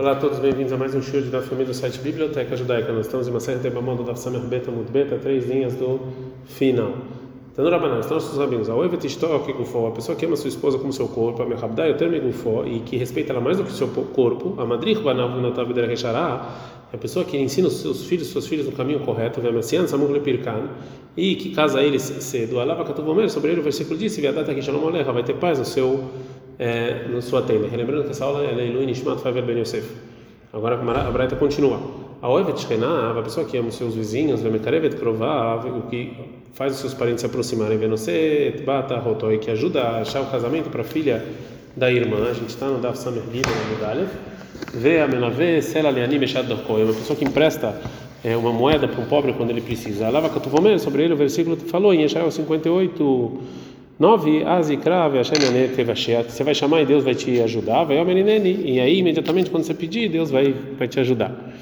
Olá a todos, bem-vindos a mais um show da família do site Biblioteca Judaica. Nós estamos em uma série de Bamon da Samer Beta Mud Beta, três linhas do final. No Rabanan, estão nossos rabinos. A Oevet Ishtok Gufo, a pessoa que ama sua esposa como seu corpo, a Mehabdai Oter Gufo, e que respeita ela mais do que seu corpo, a Madrich Banav Natav Rechará, a pessoa que ensina os seus filhos, suas filhas no caminho correto, Vemessian Samur Lepirkan, e que casa eles cedo. Alava Katuvomer, sobre ele o versículo disse: Viadata Alecha, vai ter paz no seu, é, na sua tenda. Relembrando que essa aula é Leilu Nishmat Favel Ben Yosef. Agora a Braita continua. A Oevet Shrenav, a pessoa que ama os seus vizinhos, Vemekarevet Krovav, o que faz os seus parentes se aproximarem, Venosset Bata Rotoi, que ajuda a achar o casamento para a filha da irmã. A gente está no Daf Samer Gida, na Medalha. Vê a Menave Sela Leani Meshad Dorkoi, uma pessoa que empresta é, uma moeda para um pobre quando ele precisa. Lava Katuvomer, sobre ele o versículo falou em Yeshayahu 58. 9. Azikrav Você vai chamar e Deus vai te ajudar. Vai E aí, imediatamente, quando você pedir, Deus vai, vai te ajudar.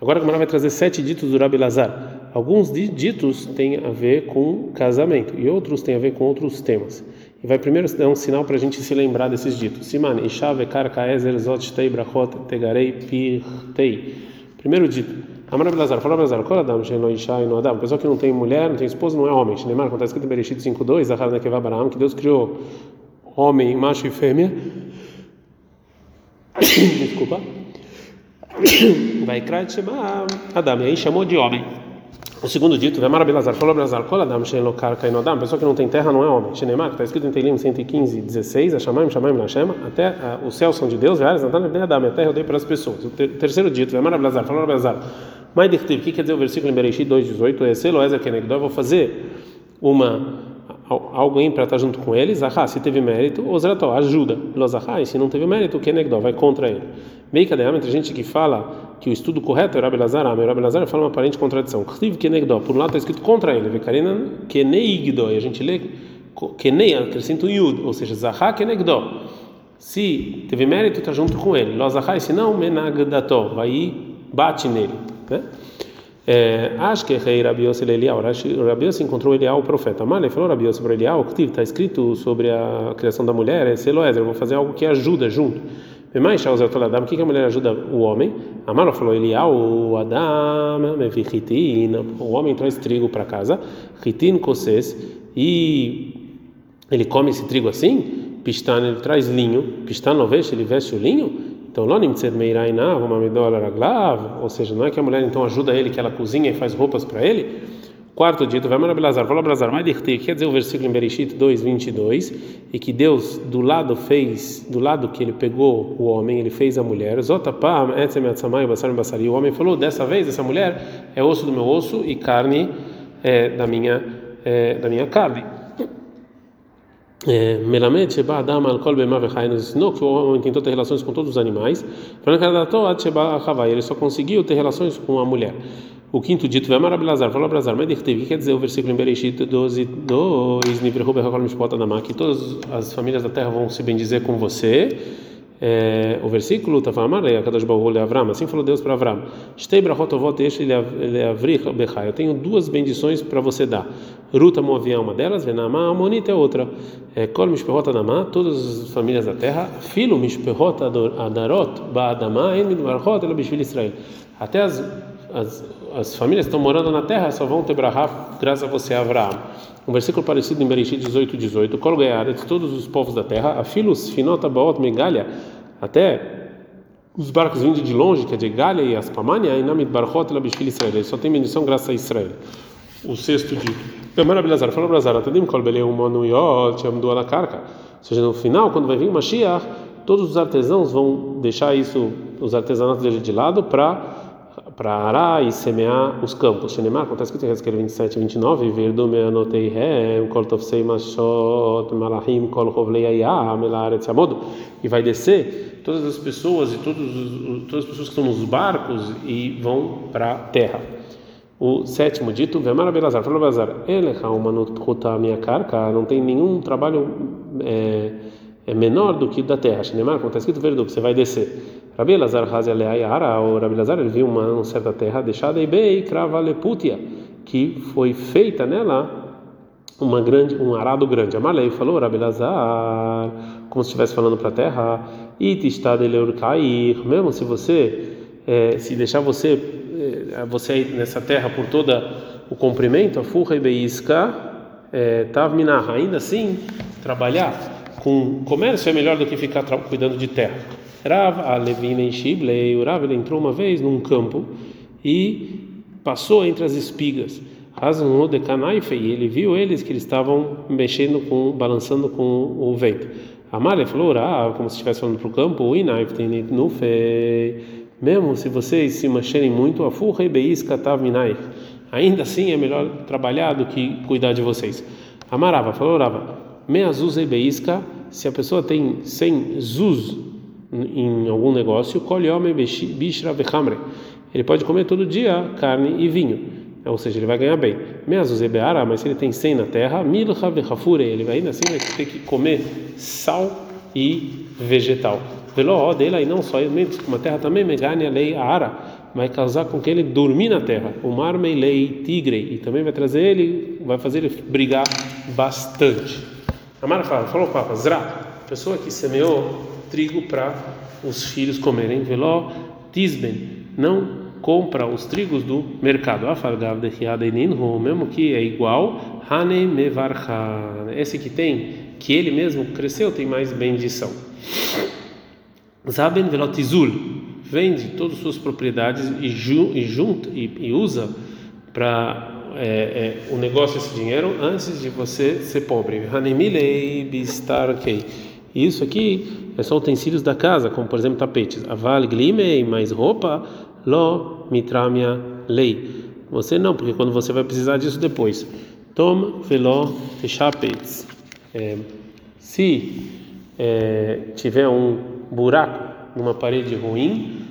Agora a Gemara vai trazer sete ditos do Rabi Lazar. Alguns ditos têm a ver com casamento e outros têm a ver com outros temas. E vai primeiro dar um sinal para a gente se lembrar desses ditos. Siman, Ishave, Karka, Ezer, Zot, Tei, Brachot, Tegarei, Pirtei. Primeiro dito. Amar Abelazar, falou Abelazar, qual Adam, Shelo Isha e no Adam, pessoa que não tem mulher, não tem esposa, não é homem. Shneimar, como está escrito em Bereshit 5.2, Zahar Nekeva Baram, que Deus criou homem, macho e fêmea. Desculpa. Vai Krat Shema Adam, e aí chamou de homem. O segundo dito, Vemar Abelazar, falou Abelazar, qual Adam, Shelo Karka e no Adam, pessoa que não tem terra, não é homem. Shneimar, que está escrito em Teilim 115, 16, Ashamaim, Shamaim, Lashem, até uh, os céus são de Deus, Veares, Natan, Adam, a terra eu dei para as pessoas. O ter terceiro dito, Vemar Abelazar, falou Abelazar, mas o que quer dizer o versículo em Bereshit 2:18? É Selo Ezer Kenegdó, eu vou fazer uma alguém para estar junto com eles, ahá, se teve mérito, Ozrató, ajuda, Los ahá, e se não teve mérito, o Kenegdó vai contra ele. Meio cadê? Entre gente que fala que o estudo correto é Rabi Lazar, o Rabi Lazar fala uma aparente contradição. Kriv Kenegdó, por um lado está escrito contra ele, Vekarina Keneigdó, e a gente lê Kenei, acrescenta um Yud, ou seja, Zahá Kenegdó. Se teve mérito, está junto com ele. Los ahá, e se não, Menagdató, vai bate nele. Né? É, acho que rei Rabiose Elial, Rabiose encontrou Elial, o profeta. Malé falou Rabiose para Elial, que está escrito sobre a criação da mulher, é Seloezer, eu vou fazer algo que ajuda junto. Mais Shaozer Toladam, o que a mulher ajuda o homem? Amaro falou Elial, o Adam, o homem traz trigo para casa, Ritin Koses, e ele come esse trigo assim, Pistan, ele traz linho, Pistan não veste, ele veste o linho, então, ou seja, não é que a mulher então ajuda ele, que ela cozinha e faz roupas para ele. Quarto dito, vai Abelazar, fala Abelazar, mas quer dizer o versículo em Bereshit 2, 22, e que Deus do lado fez, do lado que ele pegou o homem, ele fez a mulher, o homem falou, dessa vez essa mulher é osso do meu osso e carne é, da, minha, é, da minha carne. É, Melamed Sheba Adam al Kol Bema Vechai nos ensinou que o homem tentou ter relações com todos os animais. Ele só conseguiu ter relações com a mulher. O quinto dito, Vemar Abelazar, falou Abelazar, mas o que quer dizer o versículo em Bereshit 12, 2, Nivrehu Bechakol Mishpot Adamah, que todas as famílias da terra vão se bendizer com você é, o versículo está falando, assim falou Deus para Avram: Eu tenho duas bendições para você dar. Ruta Moaviá, uma delas, Venamá, Amonita é outra. Kol Mishperot Adamá, todas as famílias da terra. Filo Mishperot Adarot, Baadamá, En Midbarot, Ela Bishvil Israel. Até as, as, as famílias que estão morando na terra só vão ter brahá graças a você, Avram. Um versículo parecido em Bereshit 18, 18. Kol de todos os povos da terra, Afilos Finota Baot Megalha, até os barcos vindo de longe, que é de Galha e Aspamania, e Namid Barchot e Labishvil Israel. Só tem bendição graças a Israel. O sexto dito. Gamara Belazar, falou Belazar, Atadim Kol Beleu Manuyot, Amdu Alakarka. Ou seja, no final, quando vai vir Mashiach, todos os artesãos vão deixar isso, os artesanatos dele de lado, para para arar e semear os campos. Shenemar, acontece que tem Ezequiel 27 e 29, Verdu meanotei hem, kol mashot, malachim, kol ayah, melaretz amodo, e vai descer todas as pessoas e todos, todas as pessoas que estão nos barcos e vão para a terra. O sétimo dito, Vemar Belazar, falou Belazar, Elecha umanut minha carca, não tem nenhum trabalho é, é menor do que da terra. Shenemar, como está escrito, Verdu, que você vai descer. Rabi Elazar Hazealeayara, o Rabi Elazar, ele viu uma, uma certa terra deixada e bem crava leputia, que foi feita nela uma grande, um arado grande. Amalei falou, Rabelazar, como se estivesse falando para a terra, cair, mesmo se você, é, se deixar você, é, você nessa terra por toda o comprimento, a furra e beisca, é, tav ainda assim, trabalhar com comércio é melhor do que ficar cuidando de terra. Rav Alevina em Shiblei, o Rav ele entrou uma vez num campo e passou entre as espigas. Hazan de Kanaife, e ele viu eles que eles estavam mexendo com, balançando com o vento. Amália falou, ah, como se estivesse falando para o campo, no mesmo se vocês se mexerem muito, a furra e. Ainda assim é melhor trabalhar do que cuidar de vocês. Amarava, falou, Rava, meazuz e beisca, se a pessoa tem 100 zuz em algum negócio, colhome bishra vechamre. Ele pode comer todo dia carne e vinho, ou seja, ele vai ganhar bem. Meazuz e beara, mas se ele tem 100 na terra, milha vechafure, ele ainda assim vai ter que comer sal e vegetal. Veló dele, e não só ele, como terra também, megane a lei ara, vai causar com que ele dormir na terra. O mar meilei tigre, e também vai trazer ele, vai fazer ele brigar bastante. Amara fala, falou o Papa, Zra, pessoa que semeou trigo para os filhos comerem, veló tisben, não compra os trigos do mercado. Afalgav de mesmo que é igual, hane mevarcha, esse que tem que ele mesmo cresceu tem mais bendição. Zaben velotizul vende todas as suas propriedades e junta e, e usa para é, é, o negócio esse dinheiro antes de você ser pobre. Isso aqui é só utensílios da casa, como por exemplo tapetes. Aval glimei, mais roupa, lo mitramia lei. Você não, porque quando você vai precisar disso depois. Tom velo fechapets é, se é, tiver um buraco numa parede ruim,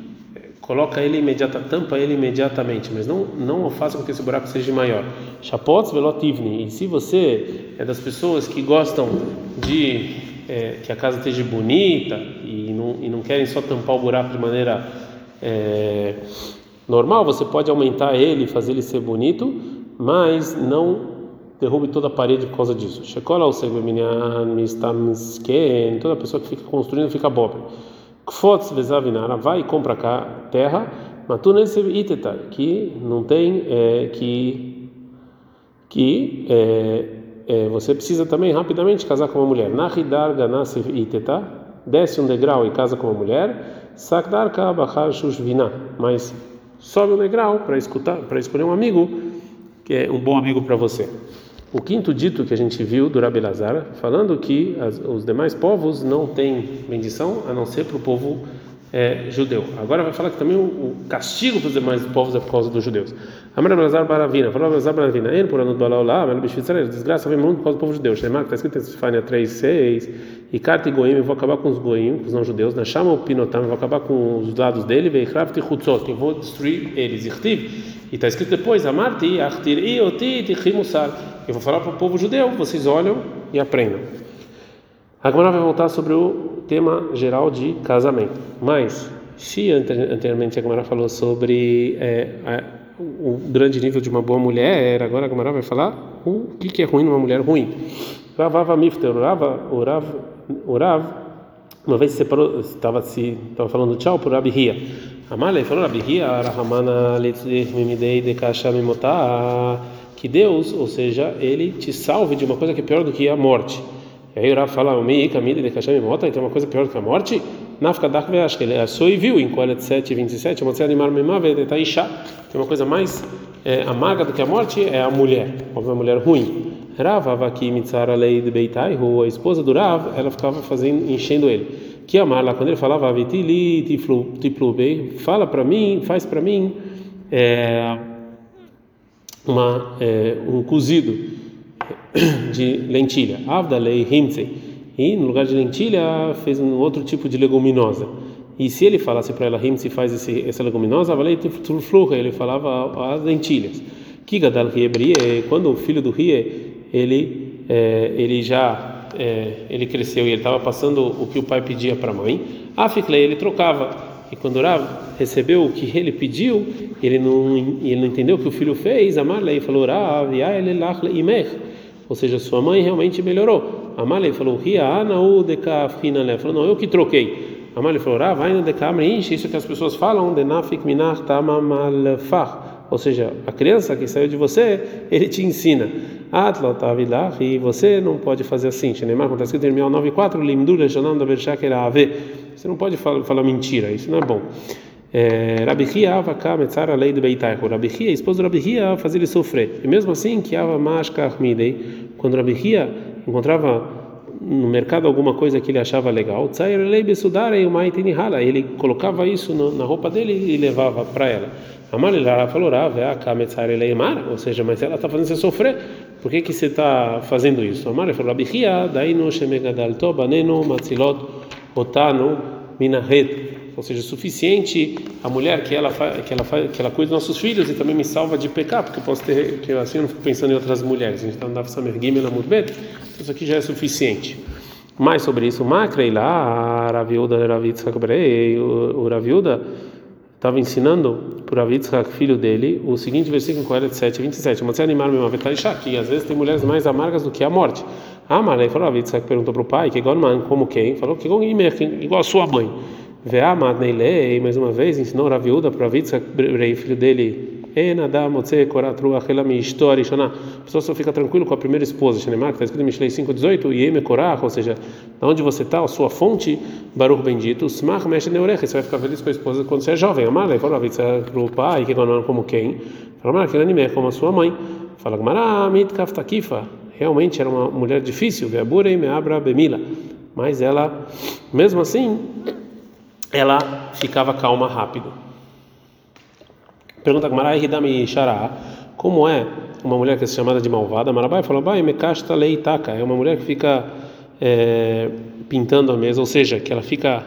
coloca ele imediata, tampa ele imediatamente, mas não não faça com que esse buraco seja maior. Chapots velotivni. E se você é das pessoas que gostam de é, que a casa esteja bonita e não, e não querem só tampar o buraco de maneira é, normal, você pode aumentar ele, fazer ele ser bonito, mas não derrube toda a parede por causa disso. Shekola toda pessoa que fica construindo fica pobre. Kfotz vezavinara, vai e compra cá terra, iteta, que não tem, é, que, que é, é, você precisa também rapidamente casar com uma mulher. Nahidar ganasev iteta, desce um degrau e casa com uma mulher, sakdar ka bachar shushvina, mas sobe um degrau para escutar, para escolher um amigo que é um bom amigo para você o quinto dito que a gente viu do Rabelazar, falando que as, os demais povos não têm bendição a não ser para o povo é, judeu. Agora vai falar que também o, o castigo para os demais povos é por causa dos judeus. Amar Rabelazar Baravina, falou Rabelazar Baravina, ele por ano do Balaolá, mas Bishvitzar, desgraça vem muito por causa do povo judeu. Shemar, está escrito em Sifania 3, 6, e Kati Goim, eu vou acabar com os Goim, com os não-judeus, na Shama o Pinotam, eu vou acabar com os lados dele, Veikravti Chutzot, eu vou destruir eles. Irtiv, e está escrito depois, Amarti, Achtir, Ioti, Tichimusar. Eu vou falar para o povo judeu, vocês olham e aprendam. Agora vai voltar sobre o tema geral de casamento. Mas, se anteriormente a Gamara falou sobre é, a, o grande nível de uma boa mulher, agora a Gamara vai falar o que, que é ruim numa mulher ruim. Ravava Mifter, o Rav, uma vez separou, estava se estava falando tchau o Rabi Ria. Amalei falou Rabi Ria, Rahamana Mimidei de Kashamimotah que Deus, ou seja, ele te salve de uma coisa que é pior do que a morte. E aí o Rav fala, Mei Kamida de Kashem Mota, então uma coisa pior do que a morte? Nafka Dakve, acho que ele é só e viu em Kohelet 7, 27, uma coisa animar memave de Taisha, tem uma coisa mais é, amarga do que a morte é a mulher, uma mulher ruim. Rav Avaki Mitzara Lei de Beitaihu, a esposa do Rav, ela ficava fazendo, enchendo ele. Que amar lá, quando ele falava, Vitili, Tiflu, fala para mim, faz para mim. É, uma, é, um cozido de lentilha, avdalei himtsei, e no lugar de lentilha fez um outro tipo de leguminosa. E se ele falasse para ela himtsei faz esse, essa leguminosa, avalei trufluha, ele falava as lentilhas. Kigadal riebrie, quando o filho do rie, ele é, ele já é, ele cresceu e ele estava passando o que o pai pedia para a mãe, afiklei ele trocava. E quando Rav recebeu o que ele pediu, ele não, ele não entendeu o que o filho fez, Amarlei falou: Rav, ou seja, sua mãe realmente melhorou. Amalei falou, falou, não, eu que troquei. Amalei falou, Rav, ainda dekamre isso que as pessoas falam, de nafik minach tamamalfach ou seja, a criança que saiu de você, ele te ensina. Atlotavilach, e você não pode fazer assim. Shenemar, como está escrito em Mial 9.4, Limdur Janam da Bershakera Ave. Você não pode falar, falar mentira, isso não é bom. É, Rabi Hia avaka metzar a lei de Beitaichu. Rabi Hia, esposo de Rabi Hia, fazia ele sofrer. E mesmo assim, que ava mashka midei, quando Rabi Hia encontrava no mercado alguma coisa que ele achava legal, ele colocava isso na roupa dele e levava para ela. Amalilá falou, ou seja, mas ela está fazendo você sofrer. Por que que você está fazendo isso? Amalilá falou, Abihia, daí no shemegadal tobaneno matzilot otanu minahet ou seja, suficiente a mulher que ela que ela que ela cuida dos nossos filhos e também me salva de pecar, porque eu posso ter que assim eu não fico pensando em outras mulheres. Gente está andando samer gimel na mudbet, isso aqui já é suficiente. Mais sobre isso, Macrei lá, Raviuda Ravitzak Brei, o Raviuda estava ensinando para Ravitzak, filho dele, o seguinte versículo em Coelho 7, 27. Mas animar me uma que às vezes tem mulheres mais amargas do que a morte. Ah, Marley falou, Ravitzak perguntou para o pai, que igual como quem? Falou que igual a sua mãe. Ve'amad neilei, mais uma vez, ensinou Raviuda para Ravitzak, filho dele, a pessoa só fica tranquilo com a primeira esposa, Shenemar, que está escrito em Mishlei 5,18, Yeme Korach, ou seja, de onde você está, a sua fonte, Baruch bendito, Smach Mesh Neurecha, você vai ficar feliz com a esposa quando você é jovem. Amar, ele falou para o pai, que é como quem? Fala, que ele é como a sua mãe. Fala, Gmará, Mit Kaftakifa, realmente era uma mulher difícil, Veaburei Meabra Bemila, mas ela, mesmo assim, ela ficava calma rápido. Pergunta Gmarai Hidami Shara, como é uma mulher que é chamada de malvada? Marabai falou, Bai, Mekashta Leitaka, é uma mulher que fica é, pintando a mesa, ou seja, que ela fica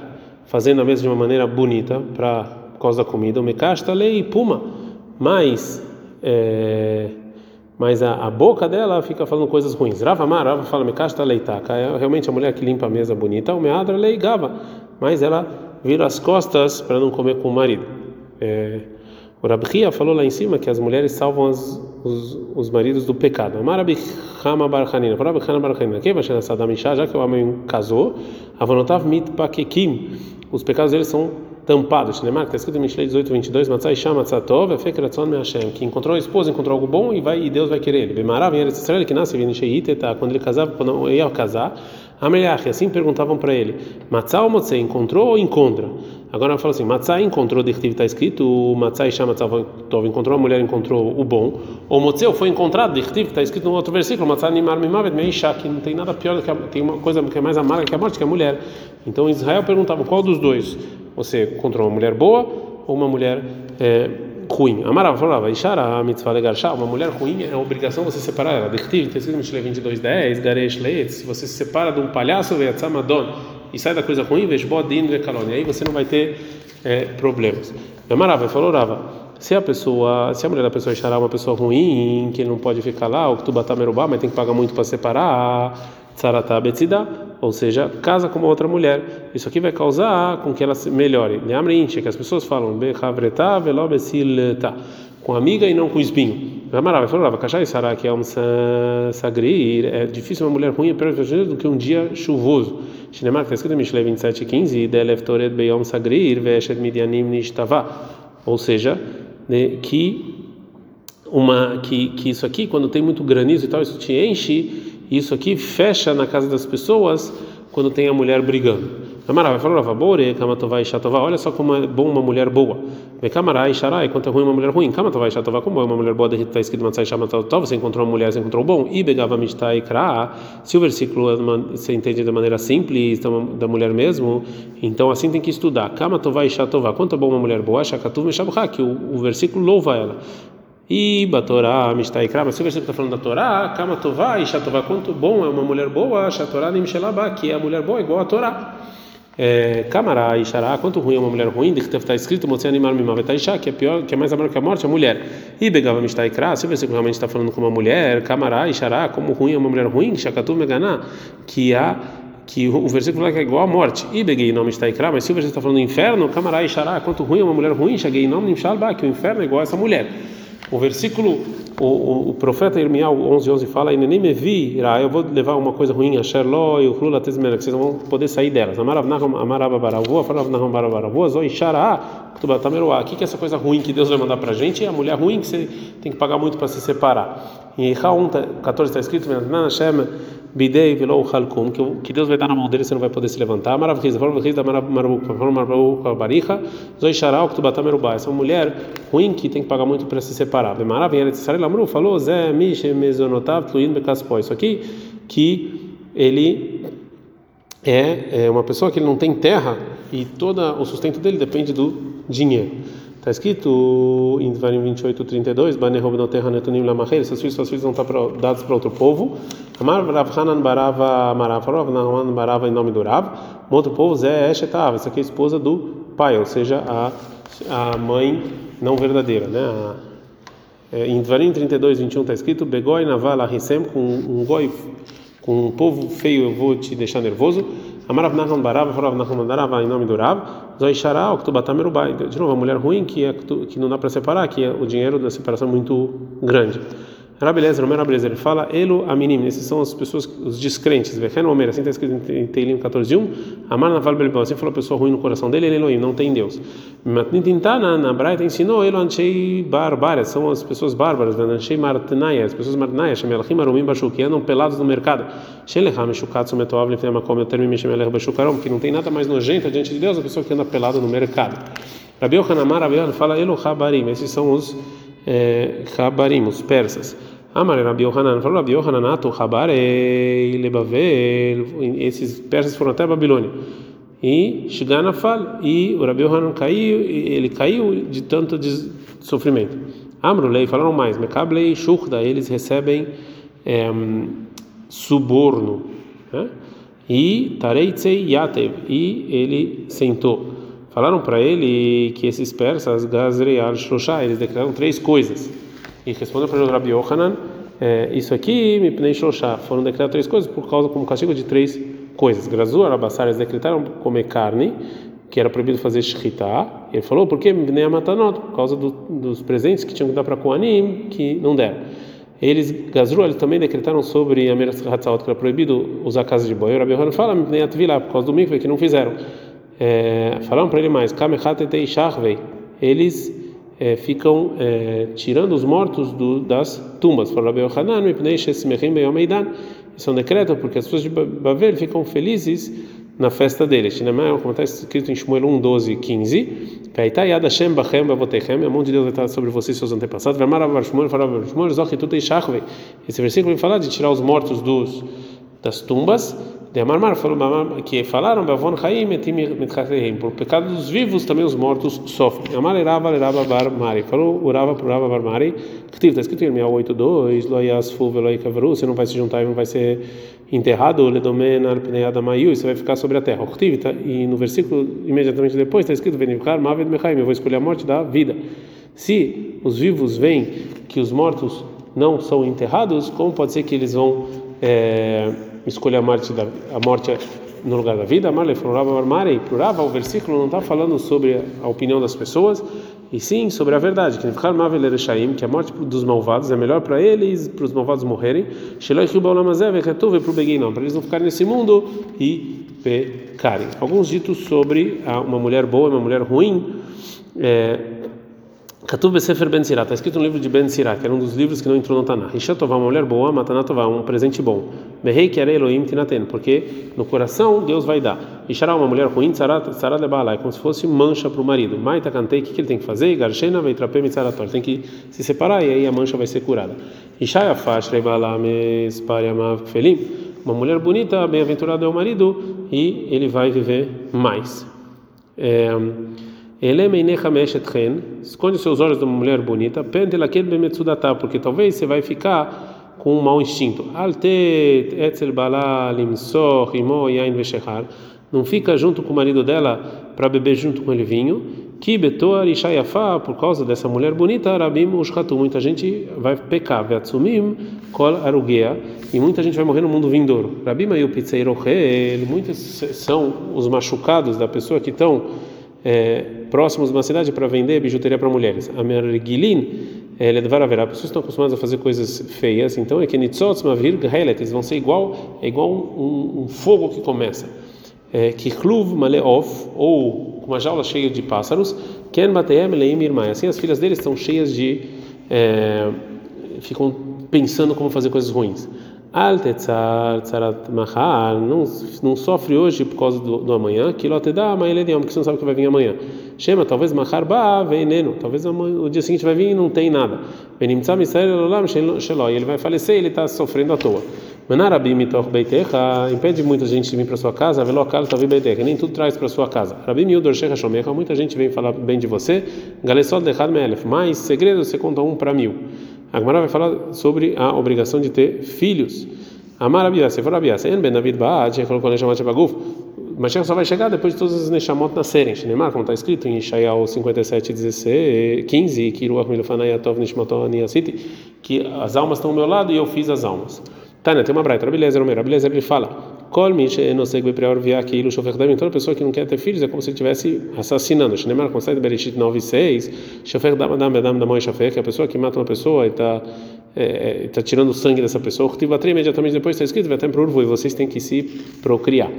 fazendo a mesa de uma maneira bonita para causa da comida. Mekashta Lei Puma, mas é, mas a, a, boca dela fica falando coisas ruins. Rava Mar, Rava fala Mekashta Leitaka, é realmente a mulher que limpa a mesa bonita. O Meadra Leigava, mas ela vira as costas para não comer com o marido. É, o Rabhia falou lá em cima que as mulheres salvam as, os, os maridos do pecado. Quem vai já que o homem casou, Avonotav Mitpakekim. Os pecados deles são tampados. Está escrito em Mishlei 18, 22, Matzai Sham Matzatov, Efekratzon Meashem, que encontrou a esposa, encontrou algo bom e vai e Deus vai querer ele. Israel, que nasce em Sheiteta, quando ele casava, quando ia casar, Ameliach, assim perguntavam para ele, Matzah ou Motzei, encontrou ou encontra? Agora ela fala assim, Matzah encontrou, de está escrito, Matzah e Sham Matzatov, encontrou a mulher, encontrou o bom, ou Motzei foi encontrado, de está escrito no outro versículo, Matzah Nimar Mimavet Meisha, que não tem nada pior do que a, tem uma coisa que é mais amarga que a morte, que é a mulher. Então Israel perguntava, qual dos dois? Você encontrou uma mulher boa ou uma mulher é, ruim? Amarava falava, Ishara, mitzvah legarshá, uma mulher ruim é obrigação você separar ela. Dictiv, tem escrito em Mishle 22, 10, Garesh Leet, se você se separa de um palhaço, Veatzamadon, e sai da coisa ruim, Veshbodin Vekalon, aí você não vai ter é, problemas. Amarava, falou, Rava, se a pessoa, se a mulher da pessoa Ishara uma pessoa ruim, que não pode ficar lá, tu batar merubá, mas tem que pagar muito para separar, Tsaratá Betzidá, ou seja, casa com uma outra mulher. Isso aqui vai causar com que ela se melhore. Neamrinche, que as pessoas falam, Bechavretá, Velobesilta, com amiga e não com espinho. Amarava, falava, Cachai Sará, que é um sagrir, é difícil uma mulher ruim é do que um dia chuvoso. Shinemar, que está escrito em Mishle 27, 15, Deleftoret Beyom Sagrir, Veshet Midianim Nishtavá. Ou seja, que uma que, que isso aqui quando tem muito granizo e tal isso te enche isso aqui fecha na casa das pessoas quando tem a mulher brigando. Camará vai falar, bore, kamatová e chatová. Olha só como é bom uma mulher boa. E xarai, quanto é ruim uma mulher ruim. Kamatová e chatová, como é uma mulher boa, está escrito matzai chamatotó, você encontrou uma mulher, você encontrou bom. E begava mistai e kra. Se o versículo você entende de maneira simples, da mulher mesmo, então assim tem que estudar. Kamatová e chatová, quanto é bom uma mulher boa, shakatuv meshabha, que o versículo louva ela. E Batorá, Mishtaikra, mas se você está falando da Torá, Kama Tová e Shatová, quanto bom é uma mulher boa, Shatorá nem Mishelabá, que é a mulher boa igual a Torá. Camará e Xará, quanto ruim é uma mulher ruim, de que está escrito, Motse animar Mimavetaisha, que é pior, que é mais amargo que a morte, a mulher. E Begava Mishtaikra, se você realmente está falando com uma mulher, Camará e Xará, como ruim é uma mulher ruim, Shakatu Meganá, que há que o versículo fala que é igual à morte. E beguei nome está ikra, mas se o versículo está falando do inferno, camará e xará, quanto ruim é uma mulher ruim, cheguei nome de que o inferno é igual a essa mulher. O versículo, o, o, o profeta Irmial 11, 11 fala: nem me vira, eu vou levar uma coisa ruim a Sherló e o Tezmena, que vocês vão poder sair delas. O que é essa coisa ruim que Deus vai mandar para a gente? É a mulher ruim que você tem que pagar muito para se separar. Em 1, 14 está escrito: bidei velo halkum, que Deus vai dar na mão dele, você não vai poder se levantar. Maravilhoso, maravilhoso, maravilhoso, baricha, zoi sharal, ktubatamerubá. Essa mulher ruim que tem que pagar muito para se separar. Maravilha, Israel Amru falou, Zé, Mishe, Mezonotav, Tluin, Bekaspó. Isso aqui, que ele é, é uma pessoa que ele não tem terra e todo o sustento dele depende do dinheiro. Está escrito em Dvarim 28, 32, Banerov no terra netunim lamachel, seus filhos, suas filhas vão estar dados para outro povo. Amar Rav Hanan Barava Marav, Rav Barava em nome do Rav. Um outro povo, Zé Eshetav, essa aqui é a esposa do pai, ou seja, a, a mãe não verdadeira, né? É, em Dvarim 32, 21 está escrito, Begoi Naval Ahisem, com um goi, com um povo feio eu vou te deixar nervoso. Amarav Nachman Barav, Rav Nachman Barav, em nome do Rav, Zoi Shara, Oktubatamerubai. De novo, a mulher ruim que, é, que não dá para separar, que é o dinheiro da separação muito grande. Rabelezer, o Rabelezer, ele fala, Elo Aminim, esses são as pessoas, os descrentes, Vechen Omer, assim está escrito em Teilim 14.1, Amar Naval Belibel, assim falou a pessoa ruim no coração dele, ele não tem Deus. Matnitintana, na Braita, ensinou, Elo Anchei Barbárias, são as pessoas bárbaras, Anchei Martnaia, as pessoas Martnaia, Shemelachim Arumim Bashu, que andam pelados no mercado, Shelecham Shukatsu Metoav, Lefnemakom, Termim Shemelech Bashukarom, que não tem nada mais nojento diante de Deus, a pessoa que anda pelado no mercado. Rabi Yohanamar, Rabi fala, Elo Habarim, esses são os é, Habarim, os persas. Amar Rabi Yohanan, falou Rabi Yohanan, Ato Habarei Lebavel, esses persas foram até a Babilônia. E Shigana fala, e o Rabi Yohanan caiu, ele caiu de tanto de sofrimento. Amrulei, falaram mais, Mekablei Shurda, eles recebem é, suborno. Né? E Tareitzei Yatev, e ele sentou. Falaram para ele que esses persas, Gazrei al Shoshá, eles declararam três coisas. E respondeu para o Rabi Yohanan, é, isso aqui, me pnei Shoshá, foram decretadas três coisas por causa como castigo de três coisas. Grazu, Arabassar, eles decretaram comer carne, que era proibido fazer shritá. Ele falou, por que me Amatanot? Por causa do, dos presentes que tinham que dar para Koanim, que não deram. Eles, Gazru, eles também decretaram sobre a Meras Hatzalot, que era proibido usar casa de boi. O Rabi Yohanan fala, me Atvilá, por causa do mikve, que não fizeram é, falaram para ele mais, eles é, ficam é, tirando os mortos do, das tumbas. Isso é um decreto porque as pessoas de Babel ficam felizes na festa deles. Como está escrito em Shmuel 1, 12, 15. A mão de Deus estar sobre vocês e seus antepassados. Esse versículo vai falar de tirar os mortos dos, das tumbas de Amarmar falou que falaram Bavon Chaim et por pecado dos vivos também os mortos sofrem. Amar Rava Rava Bar Mari falou Urava por Rava Bar Mari que está escrito em Irmial 8:2 Lo yasfu velo ikavru você não vai se juntar e não vai ser enterrado ledomen al pnei adamayu você vai ficar sobre a terra. Tá, e no versículo imediatamente depois está escrito Venivkar Mavet Mechaim eu vou escolher a morte da vida. Se os vivos veem que os mortos não são enterrados, como pode ser que eles vão é, escolher a morte, da, a morte no lugar da vida? Marley falava Marley, plurava, o versículo não está falando sobre a opinião das pessoas, e sim sobre a verdade, que que a morte dos malvados é melhor para eles, para os malvados morrerem, para eles não ficarem nesse mundo e pecarem. Alguns ditos sobre uma mulher boa e uma mulher ruim. É, Katuv Besefer Ben Sirah, está escrito no livro de Ben Sirah, que era um dos livros que não entrou no Tanakh. Ishatová, uma mulher boa, Matanatová, um presente bom. Mehei era Elohim Tinaten, porque no coração Deus vai dar. Ishará, uma mulher ruim, Tzarat Lebalai, como se fosse mancha para o marido. Maita Kantei, o que ele tem que fazer? Garshena Veitrapem Mitzarator, tem que se separar e aí a mancha vai ser curada. Ishaya Fash Lebalames Pariamav Felim, uma mulher bonita, bem-aventurada é o marido e ele vai viver mais. É, esconde seus olhos de uma mulher bonita, porque talvez você vai ficar com um mau instinto. Não fica junto com o marido dela para beber junto com ele vinho. Por causa dessa mulher bonita, rabim muita gente vai pecar, e muita gente vai morrer no mundo vindouro. Muitos são os machucados da pessoa que estão é, próximos de uma cidade para vender bijuteria para mulheres. A Mergilin, ele é haverá. Pessoas estão acostumadas a fazer coisas feias, então é que nitzotz mavir eles vão ser igual, é igual um, um fogo que começa. É, que chluv maleof, ou uma jaula cheia de pássaros, ken bateem leim irmai. Assim as filhas deles estão cheias de. É, ficam pensando como fazer coisas ruins. Al tetzar tzarat mahal, não, sofre hoje por causa do, do amanhã, que lote dá amanhã ele porque você não sabe o que vai vir amanhã. Shema, talvez mahar ba veneno, talvez o dia seguinte vai vir e não tem nada. Benimtza misrael elolam shelo, ele vai falecer ele está sofrendo à toa. Manarabi mitoch beitecha, impede muita gente de vir para sua casa, velokal tavi beitecha, nem tudo traz para sua casa. Rabi miudor shecha shomecha, muita gente vem falar bem de você, galesol dechad meelef, mas segredo você conta um para mil. A Gemara vai falar sobre a obrigação de ter filhos. Amar Abiyah, se for Abiyah, en ben David Ba'ad, colocou Neshamat Baguf, Mashiach só vai chegar depois de todas as Neshamot nascerem. Shinemar, como está escrito em Ishayahu 57, 16, 15, que que as almas estão ao meu lado e eu fiz as almas. Tânia, tem uma braita, Rabilezer Omer, Rabilezer ele fala, Kol Mishe Enoseg Beprior Viaki Ilu Shofech Damim, toda pessoa que não quer ter filhos é como se estivesse assassinando. Está em Bereshit 9, 6, Shofech Dam Adam Bedam Damoi Shofech, que a pessoa que mata uma pessoa e está é, é, tá tirando o sangue dessa pessoa, Tivatri, imediatamente depois está escrito, vai até para e vocês têm que se procriar.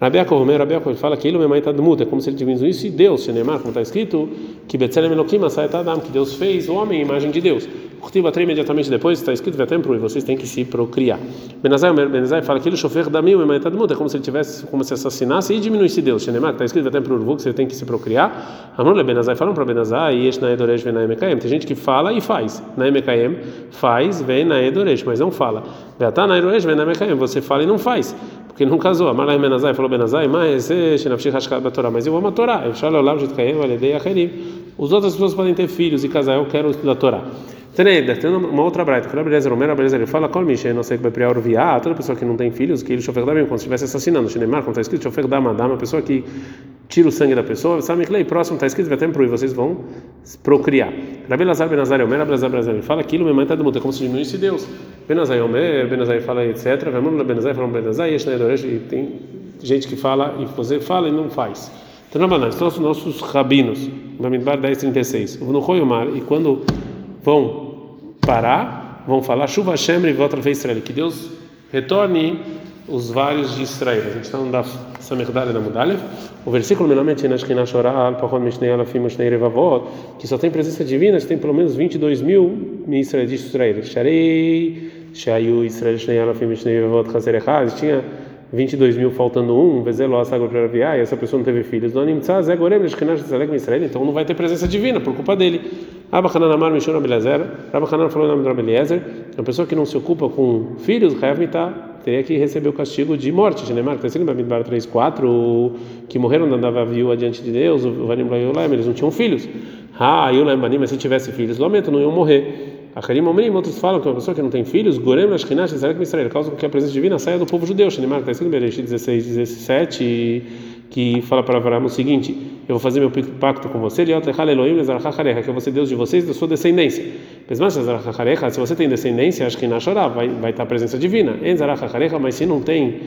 Rabi Yaakov, Rabi Yaakov fala que ele é está muta, é como se ele tivesse isso e Deus, Shinemar, como está escrito, que Betzelem Elohim Adam, que Deus fez o homem imagem de Deus. Curtiva imediatamente depois está escrito Vetempro e vocês têm que se procriar. Benazai, Benazai fala que ele chofer da mil e é como se ele tivesse como se assassinasse e diminuísse Deus. Shenemar está escrito Vetempro que você tem que se procriar. Amrule Benazai falam para Benazai e este na Edoresh vem na Emekaem. Tem gente que fala e faz. Na Emekaem faz, vem na Edoresh, mas não fala. Beatá na Edoresh vem na Emekaem. Você fala e não faz porque não casou. Amalai Benazai falou Benazai, mas eu amo a Torá. Lá, Os outras pessoas podem ter filhos e casar. Eu quero estudar a Torá. Teneda, tem uma outra braita. Fala beleza, Romero, beleza, ele fala, qual não sei que vai prior viar, toda pessoa que não tem filhos, que ele chofer da como se estivesse assassinando. Shinemar, como está escrito, chofer da madama, uma pessoa que tira o sangue da pessoa, sabe que lei próximo está escrito, vai até e vocês vão procriar. Rabi Lazar Benazar Omer, Benazar, ele fala aquilo, minha mãe está mundo, é como se diminuísse Deus. Benazar Omer, Benazar fala, etc. Vamos Benazar, fala Benazar, e tem gente que fala, e você fala e não faz. Não, são os nossos rabinos, Bamidbar 1036. No Royomar, e quando vão parar, vão falar chuva e volta a Israel, que Deus retorne os vários de Israel. A gente está no Daf Samerdale da Mudalev. O versículo Revavot, que só tem presença divina, tem pelo menos 22 mil Israel de Israel. Sharei, Shayu Israel Shnei Alafim Mishnei Revavot Chazer Echaz, tinha 22 mil faltando um, Vezelo Asagor Peraviá, e essa pessoa não teve filhos. Israel, então não vai ter presença divina por culpa dele. Abachanan Amar Mishon Abeliezer, Abachanan falou o nome do Abeliezer, uma pessoa que não se ocupa com filhos, teria que receber o castigo de morte. Genemar, está escrito em Bamidbar 3, 4, que morreram na Dava viúva diante de Deus, o Vanim eles não tinham filhos. Ah, Yulaim Banim, mas se tivesse filhos, lamento, não iam morrer. Acharim Omrim, outros falam que uma pessoa que não tem filhos, Gorem Ashkenash, Israel, Israel, causa que a presença divina saia do povo judeu. Genemar, está escrito em Bereshit 16, 17, que fala para Abraão o seguinte: Eu vou fazer meu pacto com você, que eu vou ser Deus de vocês, da sua descendência. Se você tem descendência, chorar vai, vai estar a presença divina. Mas se não tem,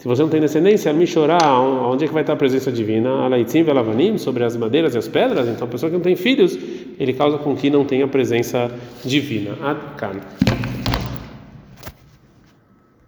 se você não tem descendência, me chorar, onde é que vai estar a presença divina? Alaitzim velavanim, sobre as madeiras e as pedras. Então, a pessoa que não tem filhos, ele causa com que não tenha presença divina. Adkan.